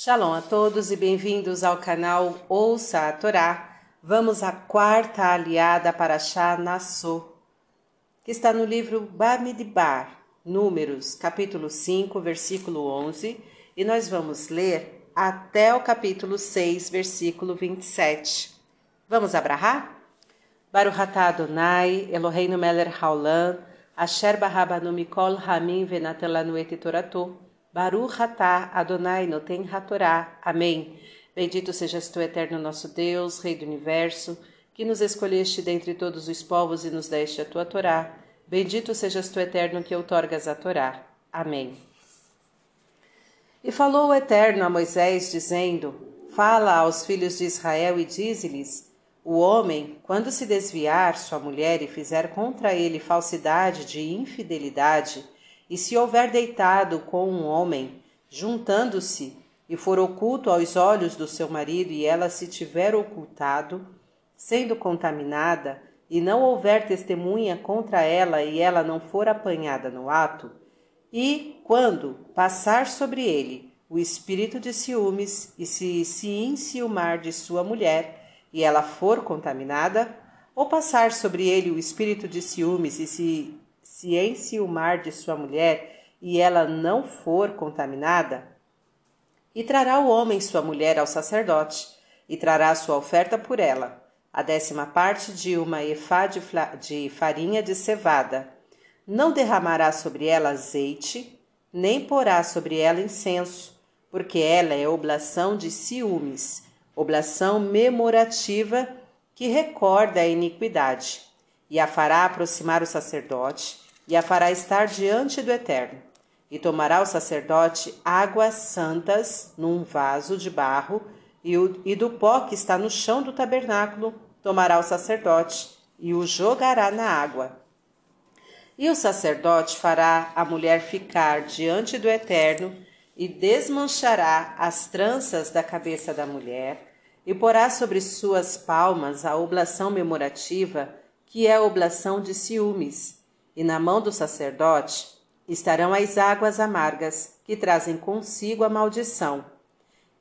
Shalom a todos e bem-vindos ao canal Ouça a Torá. Vamos à quarta aliada para Nassô, que está no livro Bamidbar, Números, capítulo 5, versículo 11, e nós vamos ler até o capítulo 6, versículo 27. Vamos abrahar? Baruch atah Adonai, Eloheinu melech haolam, asher barabanu mikol hamim venatelanu et toratou. Baruch atah Adonai noten hatorá. Amém. Bendito sejas tu, eterno nosso Deus, Rei do Universo, que nos escolheste dentre todos os povos e nos deste a tua Torá. Bendito sejas tu, eterno, que outorgas a Torá. Amém. E falou o Eterno a Moisés, dizendo: Fala aos filhos de Israel e dize-lhes: O homem, quando se desviar sua mulher e fizer contra ele falsidade de infidelidade, e se houver deitado com um homem, juntando-se, e for oculto aos olhos do seu marido, e ela se tiver ocultado, sendo contaminada, e não houver testemunha contra ela, e ela não for apanhada no ato, e, quando passar sobre ele o espírito de ciúmes, e se se enciumar de sua mulher, e ela for contaminada, ou passar sobre ele o espírito de ciúmes, e se se enciumar de sua mulher e ela não for contaminada, e trará o homem sua mulher ao sacerdote, e trará sua oferta por ela, a décima parte de uma efá de, de farinha de cevada. Não derramará sobre ela azeite, nem porá sobre ela incenso, porque ela é oblação de ciúmes, oblação memorativa que recorda a iniquidade, e a fará aproximar o sacerdote, e a fará estar diante do Eterno. E tomará o sacerdote águas santas num vaso de barro, e, o, e do pó que está no chão do tabernáculo tomará o sacerdote e o jogará na água. E o sacerdote fará a mulher ficar diante do Eterno e desmanchará as tranças da cabeça da mulher e porá sobre suas palmas a oblação memorativa, que é a oblação de ciúmes, e na mão do sacerdote estarão as águas amargas que trazem consigo a maldição.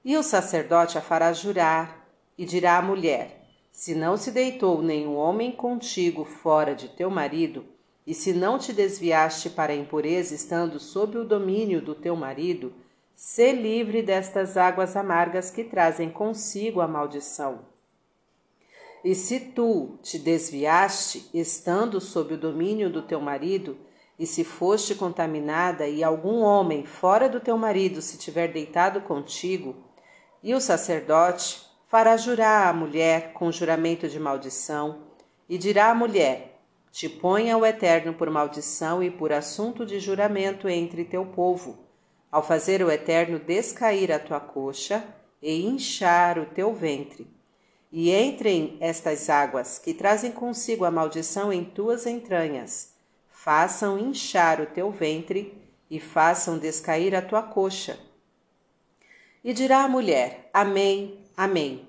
E o sacerdote a fará jurar, e dirá à mulher: Se não se deitou nenhum homem contigo fora de teu marido, e se não te desviaste para a impureza estando sob o domínio do teu marido, sê livre destas águas amargas que trazem consigo a maldição. E se tu te desviaste, estando sob o domínio do teu marido, e se foste contaminada, e algum homem fora do teu marido se tiver deitado contigo, e o sacerdote fará jurar a mulher com juramento de maldição, e dirá à mulher: Te ponha o Eterno por maldição e por assunto de juramento entre teu povo, ao fazer o Eterno descair a tua coxa e inchar o teu ventre e entrem estas águas, que trazem consigo a maldição em tuas entranhas, façam inchar o teu ventre e façam descair a tua coxa. E dirá a mulher: Amém, Amém.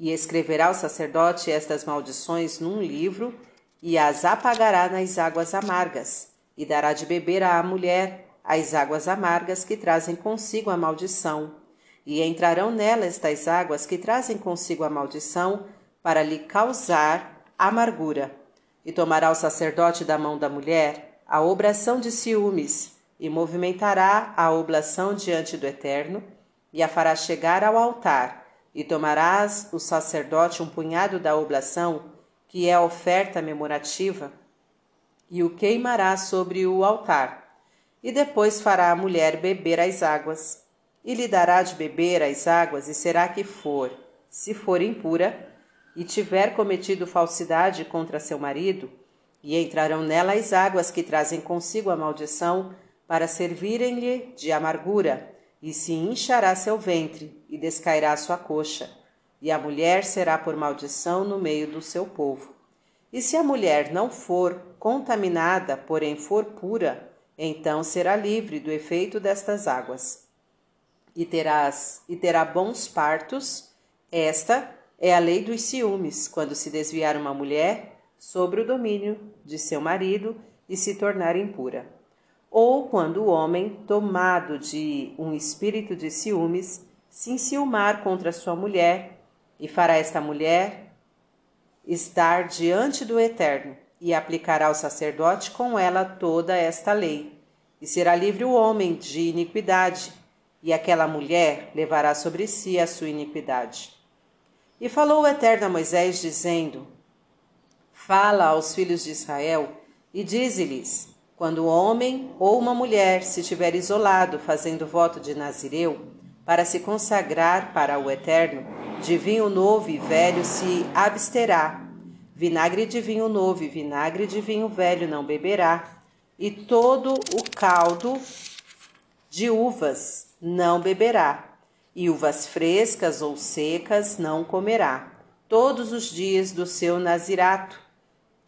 E escreverá o sacerdote estas maldições num livro e as apagará nas águas amargas, e dará de beber à mulher as águas amargas que trazem consigo a maldição e entrarão nela estas águas que trazem consigo a maldição, para lhe causar amargura. E tomará o sacerdote da mão da mulher a obração de ciúmes, e movimentará a oblação diante do Eterno, e a fará chegar ao altar, e tomarás o sacerdote um punhado da oblação, que é a oferta memorativa, e o queimará sobre o altar. E depois fará a mulher beber as águas e lhe dará de beber as águas, e será que for, se for impura, e tiver cometido falsidade contra seu marido, e entrarão nela as águas que trazem consigo a maldição, para servirem-lhe de amargura, e se inchará seu ventre, e descairá sua coxa, e a mulher será por maldição no meio do seu povo. E se a mulher não for contaminada, porém for pura, então será livre do efeito destas águas e terás e terá bons partos. Esta é a lei dos ciúmes, quando se desviar uma mulher sobre o domínio de seu marido e se tornar impura. Ou quando o homem, tomado de um espírito de ciúmes, se enciumar contra sua mulher, e fará esta mulher estar diante do Eterno, e aplicará ao sacerdote com ela toda esta lei. E será livre o homem de iniquidade, e aquela mulher levará sobre si a sua iniquidade. E falou o Eterno a Moisés, dizendo: Fala aos filhos de Israel e dize-lhes: Quando o homem ou uma mulher se estiver isolado fazendo voto de Nazireu, para se consagrar para o Eterno, de vinho novo e velho se absterá. Vinagre de vinho novo e vinagre de vinho velho não beberá, e todo o caldo de uvas não beberá, e uvas frescas ou secas não comerá, todos os dias do seu nazirato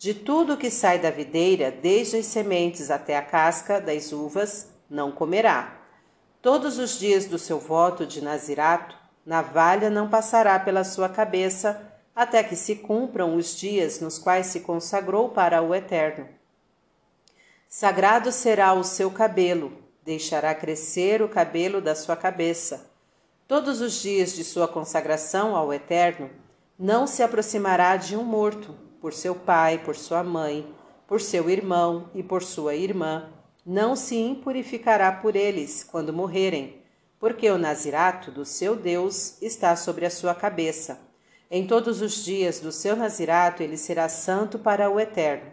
de tudo que sai da videira, desde as sementes até a casca das uvas, não comerá. Todos os dias do seu voto de Nazirato, navalha não passará pela sua cabeça, até que se cumpram os dias nos quais se consagrou para o Eterno. Sagrado será o seu cabelo, deixará crescer o cabelo da sua cabeça. Todos os dias de sua consagração ao Eterno, não se aproximará de um morto por seu pai, por sua mãe, por seu irmão e por sua irmã, não se impurificará por eles quando morrerem, porque o nazirato do seu Deus está sobre a sua cabeça. Em todos os dias do seu nazirato ele será santo para o eterno.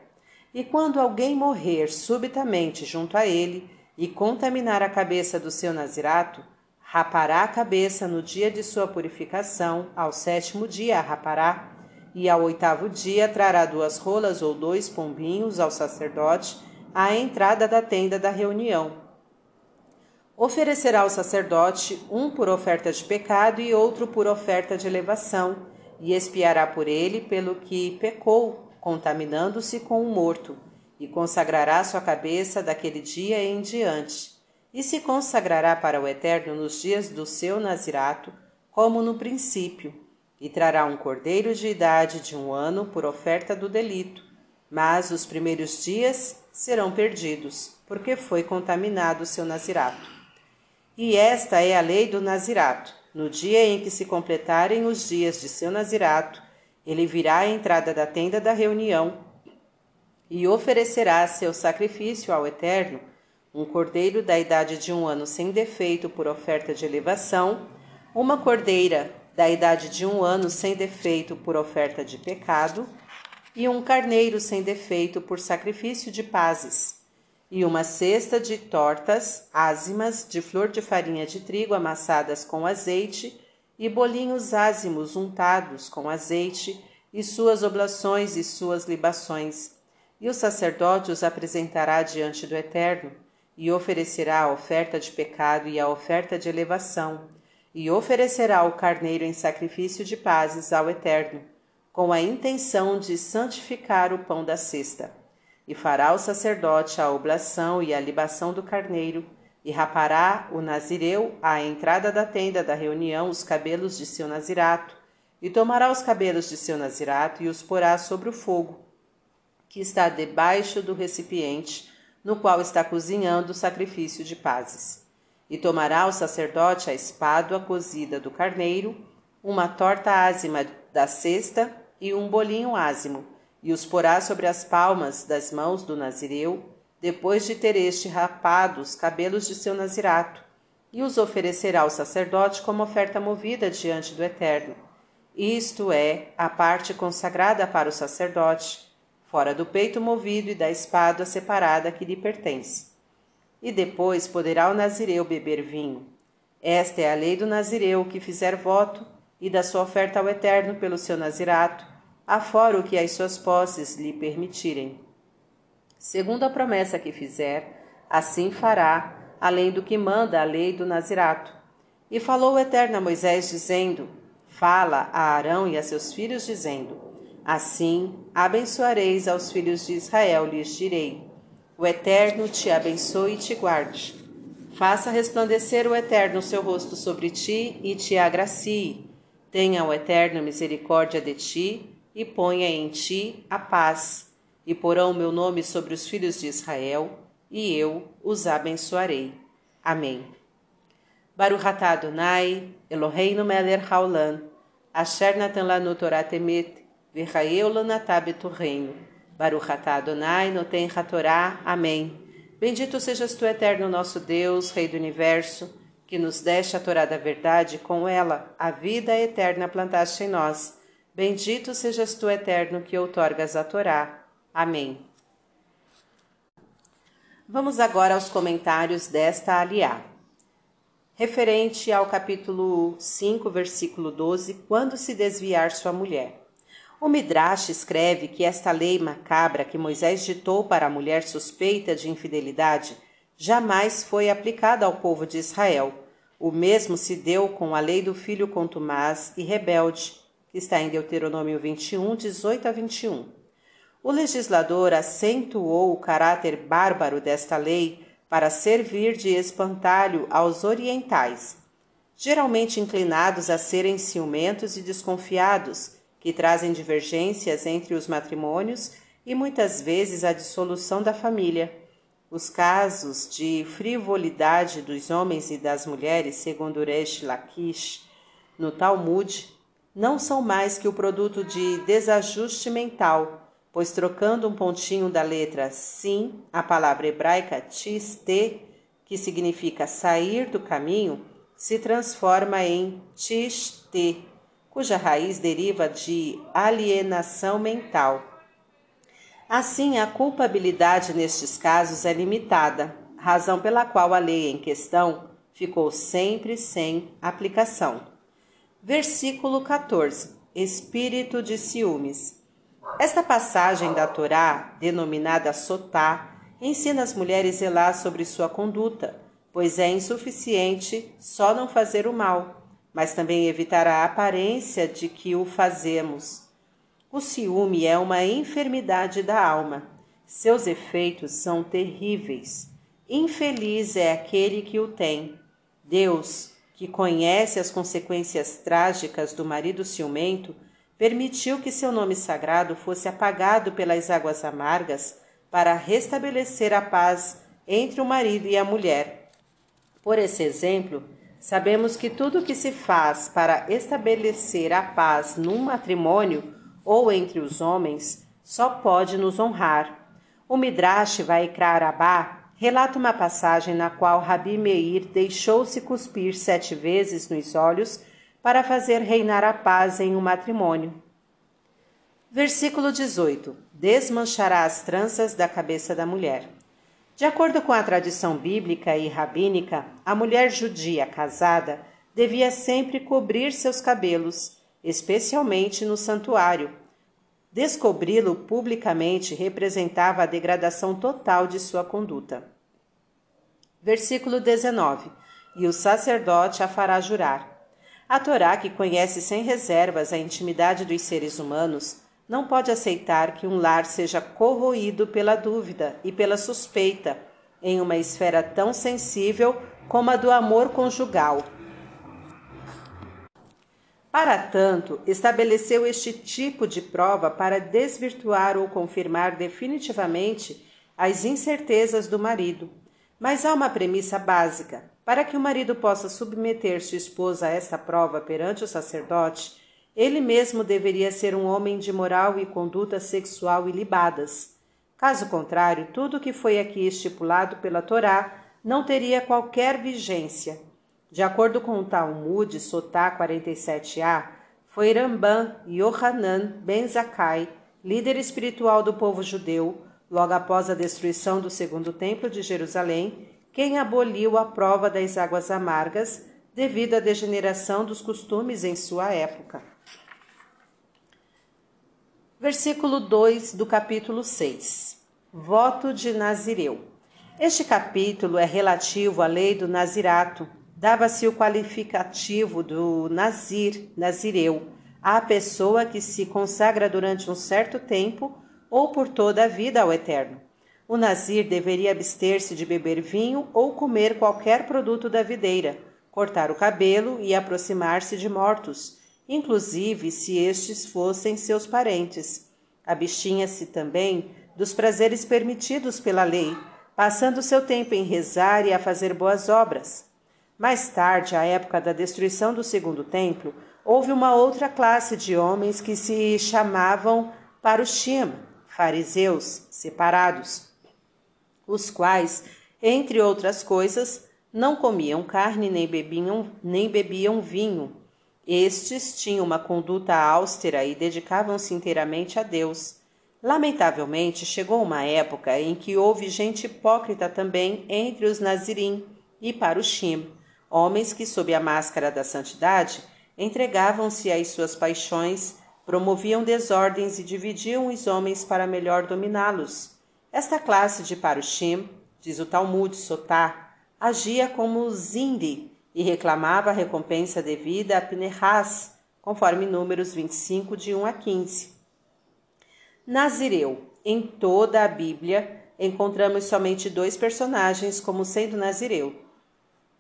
E quando alguém morrer subitamente junto a ele e contaminar a cabeça do seu nazirato, rapará a cabeça no dia de sua purificação, ao sétimo dia a rapará, e ao oitavo dia trará duas rolas ou dois pombinhos ao sacerdote à entrada da tenda da reunião. Oferecerá ao sacerdote um por oferta de pecado e outro por oferta de elevação, e espiará por ele pelo que pecou, contaminando-se com o morto, e consagrará sua cabeça daquele dia em diante, e se consagrará para o Eterno nos dias do seu nazirato, como no princípio e trará um cordeiro de idade de um ano por oferta do delito, mas os primeiros dias serão perdidos, porque foi contaminado o seu nazirato. E esta é a lei do nazirato. No dia em que se completarem os dias de seu nazirato, ele virá à entrada da tenda da reunião e oferecerá seu sacrifício ao Eterno, um cordeiro da idade de um ano sem defeito por oferta de elevação, uma cordeira da idade de um ano sem defeito por oferta de pecado, e um carneiro sem defeito por sacrifício de pazes, e uma cesta de tortas ázimas de flor de farinha de trigo amassadas com azeite, e bolinhos ázimos untados com azeite, e suas oblações e suas libações. E o sacerdote os apresentará diante do Eterno, e oferecerá a oferta de pecado e a oferta de elevação, e oferecerá o carneiro em sacrifício de pazes ao Eterno, com a intenção de santificar o pão da cesta. E fará o sacerdote a oblação e a libação do carneiro, e rapará o nazireu à entrada da tenda da reunião os cabelos de seu nazirato, e tomará os cabelos de seu nazirato e os porá sobre o fogo, que está debaixo do recipiente, no qual está cozinhando o sacrifício de pazes. E tomará o sacerdote a espádua cozida do carneiro, uma torta ázima da cesta e um bolinho ázimo, e os porá sobre as palmas das mãos do nazireu, depois de ter este rapado os cabelos de seu nazirato, e os oferecerá ao sacerdote como oferta movida diante do Eterno. Isto é a parte consagrada para o sacerdote, fora do peito movido e da espádua separada que lhe pertence e depois poderá o nazireu beber vinho. Esta é a lei do nazireu que fizer voto e da sua oferta ao Eterno pelo seu nazirato, afora o que as suas posses lhe permitirem. Segundo a promessa que fizer, assim fará, além do que manda a lei do nazirato. E falou o Eterno a Moisés, dizendo: Fala a Arão e a seus filhos, dizendo: Assim abençoareis aos filhos de Israel, lhes direi: o Eterno te abençoe e te guarde. Faça resplandecer o Eterno seu rosto sobre ti e te agracie. Tenha o Eterno misericórdia de ti e ponha em ti a paz. E porão meu nome sobre os filhos de Israel, e eu os abençoarei. Amém. Baruch atah Adonai, Eloheinu melech haolam, asher natan lanu v'chayeu lanatah beturreino. Baruch atah Adonai, noten Torah. Amém. Bendito sejas tu, eterno nosso Deus, Rei do Universo, que nos deste a Torá da verdade com ela a vida eterna plantaste em nós. Bendito sejas tu, eterno, que outorgas a Torá. Amém. Vamos agora aos comentários desta aliá referente ao capítulo 5, versículo 12, quando se desviar sua mulher. O Midrash escreve que esta lei macabra que Moisés ditou para a mulher suspeita de infidelidade jamais foi aplicada ao povo de Israel. O mesmo se deu com a lei do filho contumaz e rebelde, que está em Deuteronômio 21, 18 a 21. O legislador acentuou o caráter bárbaro desta lei para servir de espantalho aos orientais, geralmente inclinados a serem ciumentos e desconfiados, que trazem divergências entre os matrimônios e muitas vezes a dissolução da família. Os casos de frivolidade dos homens e das mulheres, segundo Resh Lakish, no Talmud, não são mais que o produto de desajuste mental pois trocando um pontinho da letra sim, a palavra hebraica tiste, que significa sair do caminho, se transforma em tiste, cuja raiz deriva de alienação mental. Assim, a culpabilidade nestes casos é limitada, razão pela qual a lei em questão ficou sempre sem aplicação. Versículo 14: Espírito de ciúmes. Esta passagem da Torá, denominada Sotá, ensina as mulheres zelar sobre sua conduta, pois é insuficiente só não fazer o mal, mas também evitar a aparência de que o fazemos. O ciúme é uma enfermidade da alma. Seus efeitos são terríveis. Infeliz é aquele que o tem. Deus, que conhece as consequências trágicas do marido ciumento, permitiu que seu nome sagrado fosse apagado pelas águas amargas para restabelecer a paz entre o marido e a mulher. Por esse exemplo, sabemos que tudo o que se faz para estabelecer a paz num matrimônio ou entre os homens só pode nos honrar. O Midrash Vaikra Arabá relata uma passagem na qual Rabi Meir deixou-se cuspir sete vezes nos olhos para fazer reinar a paz em um matrimônio. Versículo 18: Desmanchará as tranças da cabeça da mulher. De acordo com a tradição bíblica e rabínica, a mulher judia casada devia sempre cobrir seus cabelos, especialmente no santuário. Descobri-lo publicamente representava a degradação total de sua conduta. Versículo 19: E o sacerdote a fará jurar. A Torá, que conhece sem reservas a intimidade dos seres humanos, não pode aceitar que um lar seja corroído pela dúvida e pela suspeita em uma esfera tão sensível como a do amor conjugal. Para tanto, estabeleceu este tipo de prova para desvirtuar ou confirmar definitivamente as incertezas do marido. Mas há uma premissa básica: para que o marido possa submeter sua esposa a esta prova perante o sacerdote, ele mesmo deveria ser um homem de moral e conduta sexual ilibadas. Caso contrário, tudo o que foi aqui estipulado pela Torá não teria qualquer vigência. De acordo com o Talmud, Sotá 47a, foi Ramban Yohanan ben Zakkai, líder espiritual do povo judeu, logo após a destruição do segundo templo de Jerusalém, quem aboliu a prova das águas amargas devido à degeneração dos costumes em sua época. Versículo 2 do capítulo 6 Voto de Nazireu. Este capítulo é relativo à lei do Nazirato. Dava-se o qualificativo do Nazir, Nazireu, à pessoa que se consagra durante um certo tempo ou por toda a vida ao Eterno. O nazir deveria abster-se de beber vinho ou comer qualquer produto da videira, cortar o cabelo e aproximar-se de mortos, inclusive se estes fossem seus parentes. Abstinha-se também dos prazeres permitidos pela lei, passando seu tempo em rezar e a fazer boas obras. Mais tarde, à época da destruição do segundo templo, houve uma outra classe de homens que se chamavam parushim, fariseus separados, os quais, entre outras coisas, não comiam carne nem bebiam, nem bebiam vinho. Estes tinham uma conduta austera e dedicavam-se inteiramente a Deus. Lamentavelmente, chegou uma época em que houve gente hipócrita também entre os Nazirim e Parushim, homens que, sob a máscara da santidade, entregavam-se às suas paixões, promoviam desordens e dividiam os homens para melhor dominá-los. Esta classe de Parushim, diz o Talmud Sotá, agia como Zindi e reclamava a recompensa devida a Pinehas, conforme números 25, de 1 a 15. Nazireu. Em toda a Bíblia, encontramos somente dois personagens como sendo Nazireu: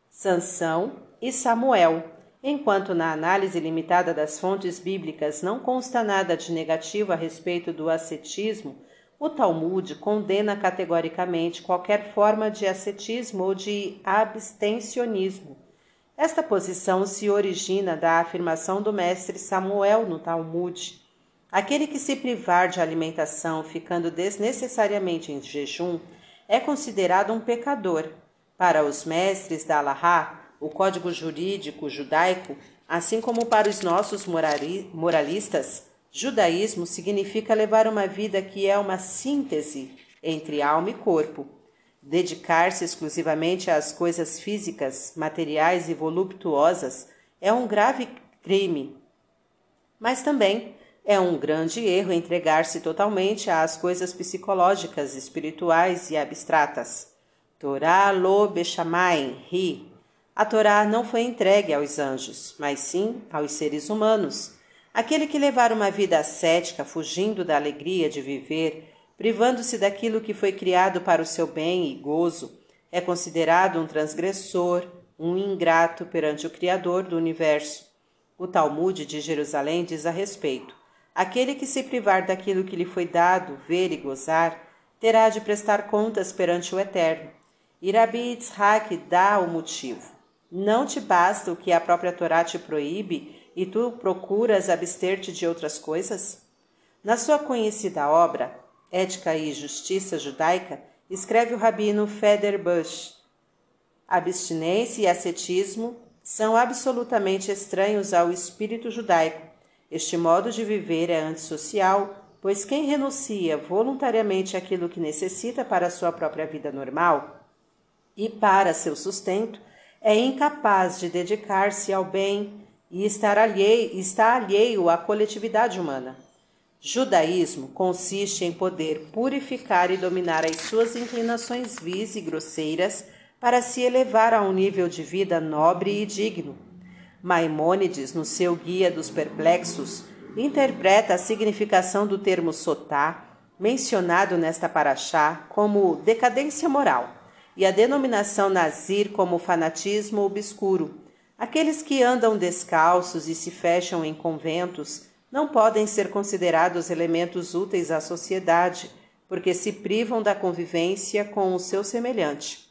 Sansão e Samuel, enquanto na análise limitada das fontes bíblicas não consta nada de negativo a respeito do ascetismo, o Talmud condena categoricamente qualquer forma de ascetismo ou de abstencionismo. Esta posição se origina da afirmação do mestre Samuel no Talmud Aquele que se privar de alimentação, ficando desnecessariamente em jejum, é considerado um pecador. Para os mestres da Allahá, o código jurídico judaico, assim como para os nossos moralistas, judaísmo significa levar uma vida que é uma síntese entre alma e corpo. Dedicar-se exclusivamente às coisas físicas, materiais e voluptuosas é um grave crime. Mas também é um grande erro entregar-se totalmente às coisas psicológicas, espirituais e abstratas. Torá lo bechamai, ri. A Torá não foi entregue aos anjos, mas sim aos seres humanos. Aquele que levar uma vida ascética, fugindo da alegria de viver, privando-se daquilo que foi criado para o seu bem e gozo, é considerado um transgressor, um ingrato perante o Criador do universo. O Talmud de Jerusalém diz a respeito: Aquele que se privar daquilo que lhe foi dado, ver e gozar, terá de prestar contas perante o Eterno. Irabi Yitzhak dá o motivo. Não te basta o que a própria Torá te proíbe e tu procuras abster-te de outras coisas? Na sua conhecida obra, Ética e Justiça Judaica, escreve o rabino Feder Bush. Abstinência e ascetismo são absolutamente estranhos ao espírito judaico este modo de viver é antissocial, pois quem renuncia voluntariamente àquilo que necessita para a sua própria vida normal e para seu sustento é incapaz de dedicar-se ao bem e estar alheio, está alheio à coletividade humana. Judaísmo consiste em poder purificar e dominar as suas inclinações vis e grosseiras para se elevar a um nível de vida nobre e digno Maimônides, no seu Guia dos Perplexos, interpreta a significação do termo sotá, mencionado nesta paraxá, como decadência moral, e a denominação nazir como fanatismo obscuro. Aqueles que andam descalços e se fecham em conventos não podem ser considerados elementos úteis à sociedade, porque se privam da convivência com o seu semelhante.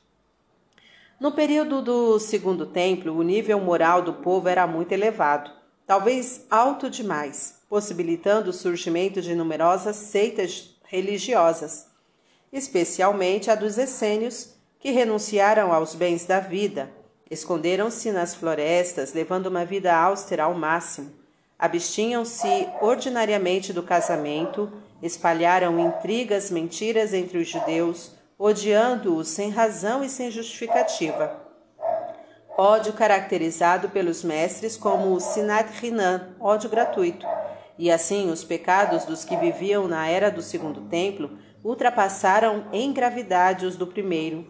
No período do Segundo Templo, o nível moral do povo era muito elevado, talvez alto demais, possibilitando o surgimento de numerosas seitas religiosas, especialmente a dos essênios, que renunciaram aos bens da vida, esconderam-se nas florestas, levando uma vida austera ao máximo, abstinham-se ordinariamente do casamento, espalharam intrigas, mentiras entre os judeus, odiando-os sem razão e sem justificativa. Ódio caracterizado pelos mestres como o Sinat Rinan, ódio gratuito. E assim os pecados dos que viviam na era do segundo templo ultrapassaram em gravidade os do primeiro.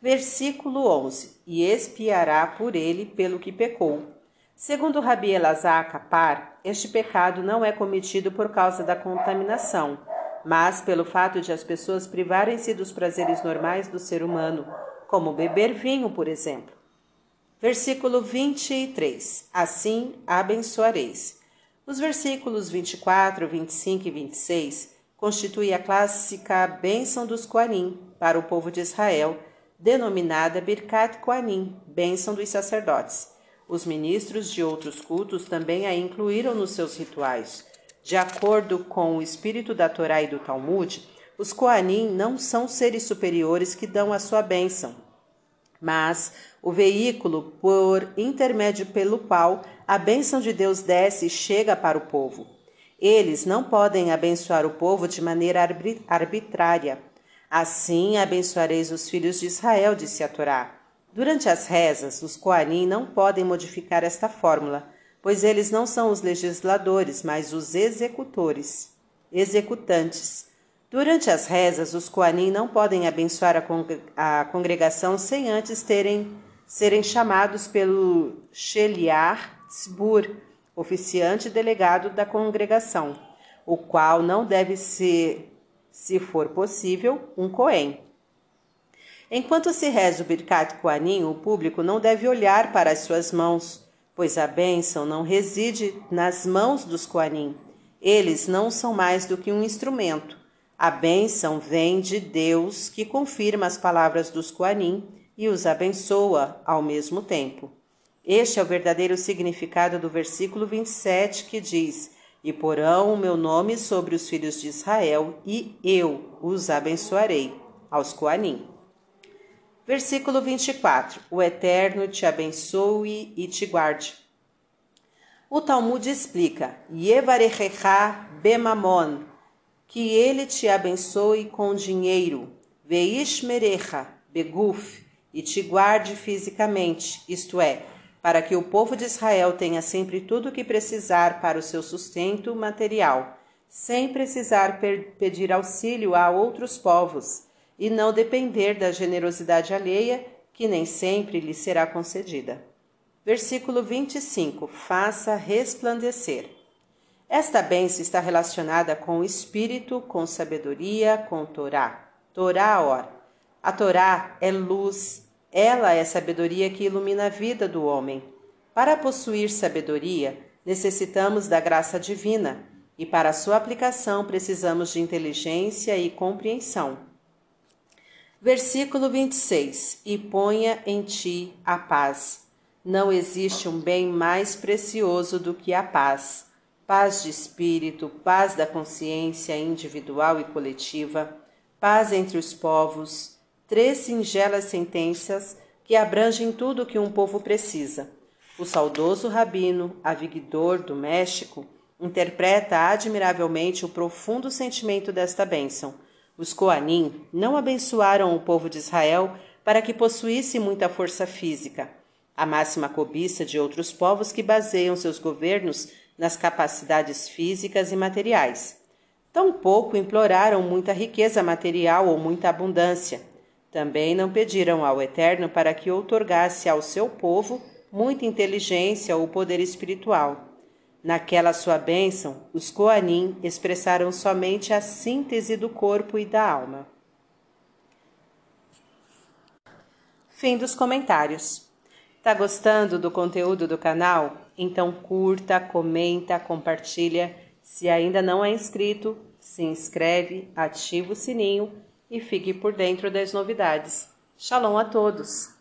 Versículo 11: E expiará por ele pelo que pecou. Segundo Rabi Elazar Kapar, este pecado não é cometido por causa da contaminação, mas pelo fato de as pessoas privarem-se dos prazeres normais do ser humano, como beber vinho, por exemplo. Versículo 23: Assim abençoareis. Os versículos 24, 25 e 26 constituem a clássica bênção dos Quarim para o povo de Israel, denominada Birkat Koanim, bênção dos sacerdotes. Os ministros de outros cultos também a incluíram nos seus rituais. De acordo com o espírito da Torá e do Talmud, os Koanim não são seres superiores que dão a sua bênção, mas o veículo por intermédio pelo qual a bênção de Deus desce e chega para o povo. Eles não podem abençoar o povo de maneira arbitrária. Assim abençoareis os filhos de Israel, disse a Torá. Durante as rezas, os Coanim não podem modificar esta fórmula, pois eles não são os legisladores, mas os executores, executantes. Durante as rezas, os Coanim não podem abençoar a, congregação sem antes terem serem chamados pelo Sheliar Tzbur, oficiante delegado da congregação, o qual não deve ser, se for possível, um Cohen. Enquanto se reza o Birkat Koanim, o público não deve olhar para as suas mãos, pois a bênção não reside nas mãos dos Koanim. Eles não são mais do que um instrumento. A bênção vem de Deus, que confirma as palavras dos Koanim e os abençoa ao mesmo tempo. Este é o verdadeiro significado do versículo 27 que diz: E porão o meu nome sobre os filhos de Israel, e eu os abençoarei. Aos Coanim. Versículo 24: O Eterno te abençoe e te guarde. O Talmud explica: Yevarechecha bemamon, que ele te abençoe com dinheiro, veishmerecha beguf, e te guarde fisicamente, isto é, para que o povo de Israel tenha sempre tudo o que precisar para o seu sustento material, sem precisar pedir auxílio a outros povos, e não depender da generosidade alheia, que nem sempre lhe será concedida. Versículo 25: Faça resplandecer. Esta bênção está relacionada com o espírito, com sabedoria, com Torá. Torá, or. A Torá é luz, ela é sabedoria que ilumina a vida do homem. Para possuir sabedoria, necessitamos da graça divina, e para sua aplicação precisamos de inteligência e compreensão. Versículo 26: E ponha em ti a paz. Não existe um bem mais precioso do que a paz. Paz de espírito, paz da consciência individual e coletiva, paz entre os povos, três singelas sentenças que abrangem tudo o que um povo precisa. O saudoso rabino Avigdor do México interpreta admiravelmente o profundo sentimento desta bênção. Os Coanim não abençoaram o povo de Israel para que possuísse muita força física, a máxima cobiça de outros povos que baseiam seus governos nas capacidades físicas e materiais. Tampouco imploraram muita riqueza material ou muita abundância também não pediram ao Eterno para que outorgasse ao seu povo muita inteligência ou poder espiritual. Naquela sua bênção, os Coanim expressaram somente a síntese do corpo e da alma. Fim dos comentários. Tá gostando do conteúdo do canal? Então curta, comenta, compartilha. Se ainda não é inscrito, se inscreve, ativa o sininho e fique por dentro das novidades. Shalom a todos!